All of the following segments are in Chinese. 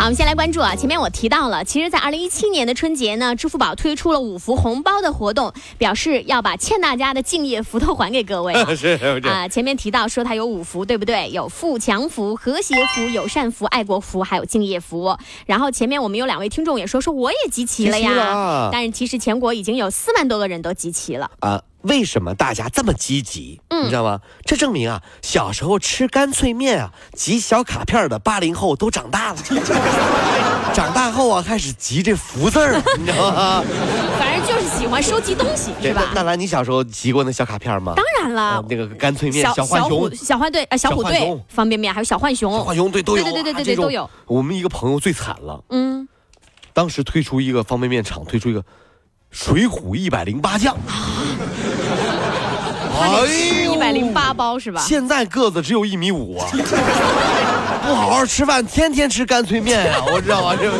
好，我们先来关注啊，前面我提到了，其实，在二零一七年的春节呢，支付宝推出了五福红包的活动，表示要把欠大家的敬业福都还给各位。是啊，前面提到说它有五福，对不对？有富强福、和谐福、友善福、爱国福，还有敬业福。然后前面我们有两位听众也说说我也集齐了呀，但是其实全国已经有四万多个人都集齐了啊。为什么大家这么积极？你知道吗？这证明啊，小时候吃干脆面啊，集小卡片的八零后都长大了，长大后啊，开始集这福字儿，你知道吗？反正就是喜欢收集东西，是吧？娜兰，你小时候集过那小卡片吗？当然了，那个干脆面、小浣熊、小浣队、啊小虎队、方便面，还有小浣熊、小浣熊，对都有，对对对对对都有。我们一个朋友最惨了，嗯，当时推出一个方便面厂，推出一个水浒一百零八将。哎呦，一百零八包是吧？现在个子只有一米五啊，不好好吃饭，天天吃干脆面呀，我知道啊？这。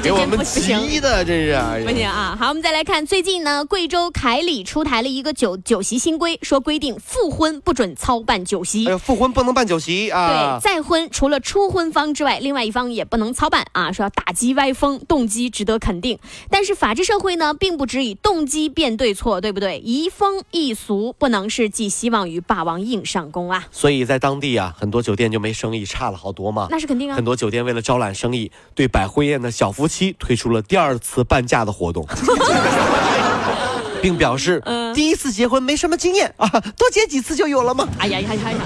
给我们急的，真是不行啊！好，我们再来看，最近呢，贵州凯里出台了一个酒酒席新规，说规定复婚不准操办酒席。哎复婚不能办酒席啊！对，再婚除了初婚方之外，另外一方也不能操办啊！说要打击歪风，动机值得肯定。但是法治社会呢，并不只以动机辨对错，对不对？移风易俗不能是寄希望于霸王硬上弓啊！所以在当地啊，很多酒店就没生意，差了好多嘛。那是肯定啊！很多酒店为了招揽生意，对摆婚宴的小夫妻。期推出了第二次半价的活动，并表示第一次结婚没什么经验啊，多结几次就有了吗？哎呀呀呀呀！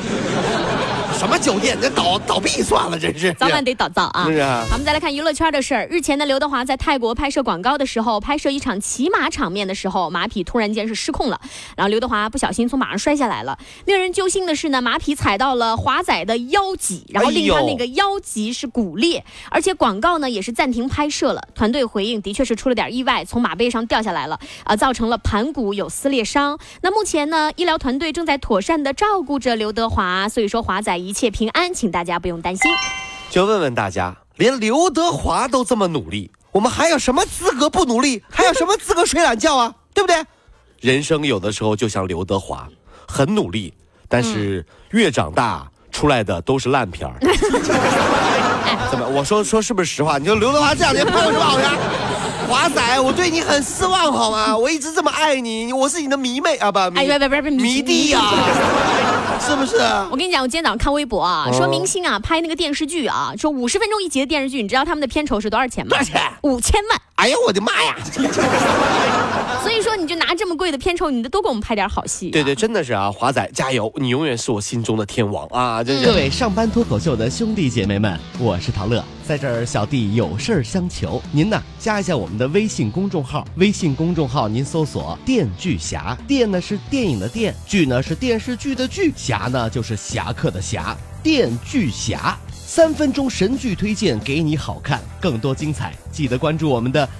什么酒店？那倒倒闭算了，真是早晚得倒灶啊！是啊。好，我们再来看娱乐圈的事儿。日前呢刘德华在泰国拍摄广告的时候，拍摄一场骑马场面的时候，马匹突然间是失控了，然后刘德华不小心从马上摔下来了。令人揪心的是呢，马匹踩到了华仔的腰脊，然后令他那个腰脊是骨裂，而且广告呢也是暂停拍摄了。团队回应，的确是出了点意外，从马背上掉下来了，啊，造成了盘骨有撕裂伤。那目前呢，医疗团队正在妥善的照顾着刘德华，所以说华仔一。一切平安，请大家不用担心。就问问大家，连刘德华都这么努力，我们还有什么资格不努力？还有什么资格睡懒觉啊？对不对？人生有的时候就像刘德华，很努力，但是越长大出来的都是烂片儿。怎么？我说说是不是实话？你说刘德华这两年拍过什么好片？华仔，我对你很失望，好吗？我一直这么爱你，我是你的迷妹啊，不，哎，不不不不，迷弟呀。是不是？我跟你讲，我今天早上看微博啊，说明星啊拍那个电视剧啊，说五十分钟一集的电视剧，你知道他们的片酬是多少钱吗？多少钱？五千万！哎呀，我的妈呀！这么贵的片酬，你多给我们拍点好戏。对对，真的是啊，华仔加油，你永远是我心中的天王啊！各位上班脱口秀的兄弟姐妹们，我是陶乐，在这儿小弟有事儿相求，您呢加一下我们的微信公众号，微信公众号您搜索“电锯侠”，电呢是电影的电，剧呢是电视剧的剧，侠呢就是侠客的侠，电锯侠。三分钟神剧推荐给你好看，更多精彩，记得关注我们的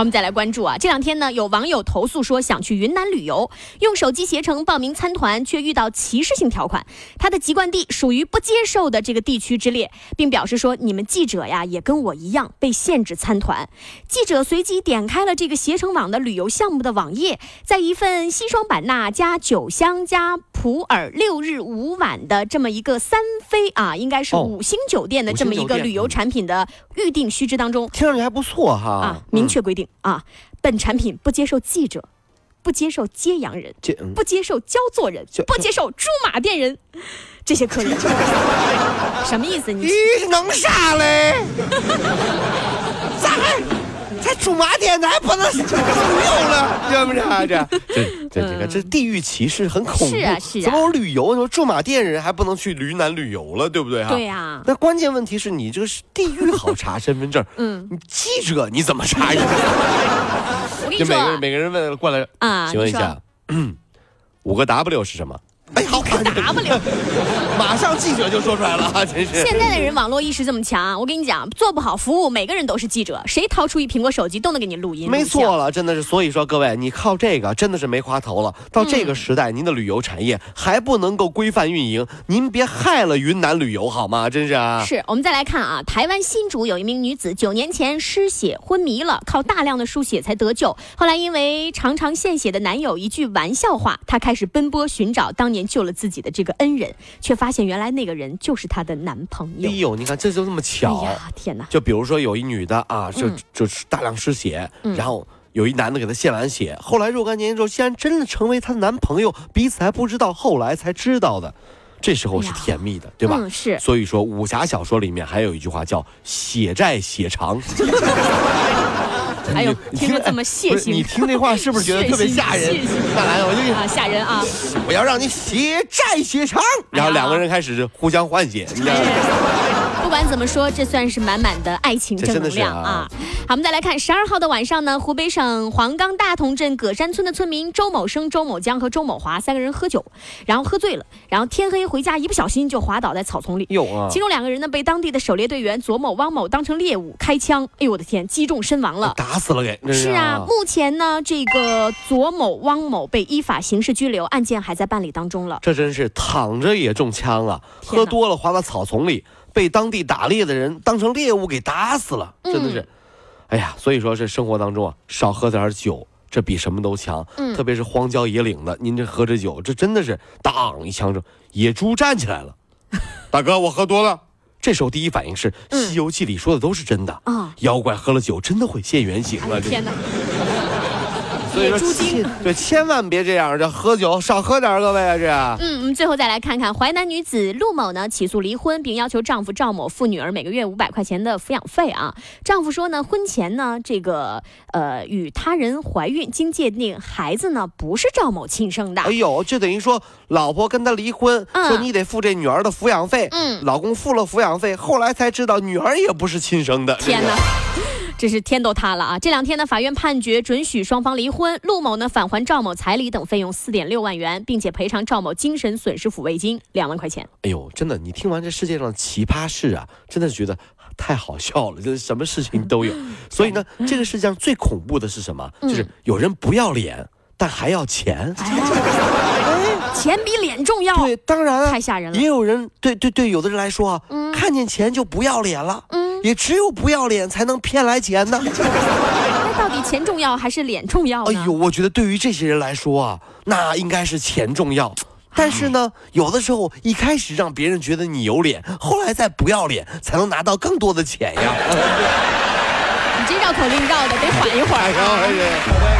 好，我们再来关注啊！这两天呢，有网友投诉说想去云南旅游，用手机携程报名参团，却遇到歧视性条款。他的籍贯地属于不接受的这个地区之列，并表示说：“你们记者呀，也跟我一样被限制参团。”记者随即点开了这个携程网的旅游项目的网页，在一份西双版纳加九乡加普洱六日五晚的这么一个三飞啊，应该是五星酒店的这么一个旅游产品的预定须知当中，听上去还不错哈啊，明确规定。啊，本产品不接受记者，不接受揭阳人，不接受焦作人，不接受驻马店人，这些客人，什么意思？你能啥嘞？咋？在驻马店，咱不能旅游了，知不知？这 这这这个这地域歧视很恐怖。是啊是啊。怎么我旅游，你说驻马店人还不能去云南旅游了，对不对哈？对呀。那关键问题是你这个是地域好查身份证，嗯，你记者你怎么查人？我跟你说，每个每个人问过来啊，请问一下，五个 W 是什么？哎，好看 W。马上记者就说出来了，真是。现在的人网络意识这么强，我跟你讲，做不好服务，每个人都是记者，谁掏出一苹果手机都能给你录音。没错了，真的是。所以说，各位，你靠这个真的是没花头了。到这个时代，您的旅游产业还不能够规范运营，您别害了云南旅游好吗？真是啊。是我们再来看啊，台湾新竹有一名女子，九年前失血昏迷了，靠大量的输血才得救。后来因为常常献血的男友一句玩笑话，她开始奔波寻找当年救了自己的这个恩人，却发现原来那个人。就是她的男朋友。哎呦，你看这就这么巧！哎呀，天哪！就比如说有一女的啊，就就是大量失血，然后有一男的给她献完血，后来若干年之后，竟然真的成为她的男朋友，彼此还不知道，后来才知道的。这时候是甜蜜的，对吧？嗯，是。所以说武侠小说里面还有一句话叫“血债血偿”。哎呦，听着这么血腥，你听这话是不是觉得特别吓人？看来我就啊吓人啊！我要让你血债血偿，然后两个人开始互相换血。不管怎么说，这算是满满的爱情正能量啊！好，我们再来看十二号的晚上呢，湖北省黄冈大同镇葛山村的村民周某生、周某江和周某华三个人喝酒，然后喝醉了，然后天黑回家，一不小心就滑倒在草丛里。有啊！其中两个人呢，被当地的狩猎队员左某、汪某当成猎物开枪，哎呦我的天，击中身亡了，打死了给。是啊，目前呢，这个左某、汪某被依法刑事拘留，案件还在办理当中了。这真是躺着也中枪啊！喝多了滑到草丛里。被当地打猎的人当成猎物给打死了，真的是，哎呀，所以说这生活当中啊，少喝点酒，这比什么都强。嗯，特别是荒郊野岭的，您这喝着酒，这真的是当一枪，野猪站起来了。大哥，我喝多了。这时候第一反应是，《西游记》里说的都是真的啊，妖怪喝了酒真的会现原形了。天哪！所以说，对，千万别这样，这喝酒少喝点，各位啊，这。嗯，我们最后再来看看淮南女子陆某呢，起诉离婚，并要求丈夫赵某付女儿每个月五百块钱的抚养费啊。丈夫说呢，婚前呢，这个呃与他人怀孕，经鉴定孩子呢不是赵某亲生的。哎呦，这等于说老婆跟他离婚，说你得付这女儿的抚养费。嗯，老公付了抚养费，后来才知道女儿也不是亲生的。天哪！这是天都塌了啊！这两天呢，法院判决准许双方离婚，陆某呢返还赵某彩礼等费用四点六万元，并且赔偿赵某精神损失抚慰金两万块钱。哎呦，真的，你听完这世界上的奇葩事啊，真的觉得太好笑了，就是什么事情都有。所以呢，这个世界上最恐怖的是什么？就是有人不要脸，但还要钱。钱比脸重要。对，当然太吓人了。也有人对对对，有的人来说啊，看见钱就不要脸了。嗯。也只有不要脸才能骗来钱呢。那到底钱重要还是脸重要？哎呦，我觉得对于这些人来说啊，那应该是钱重要。但是呢，有的时候一开始让别人觉得你有脸，后来再不要脸，才能拿到更多的钱呀。你这绕口令绕的得缓一会儿。电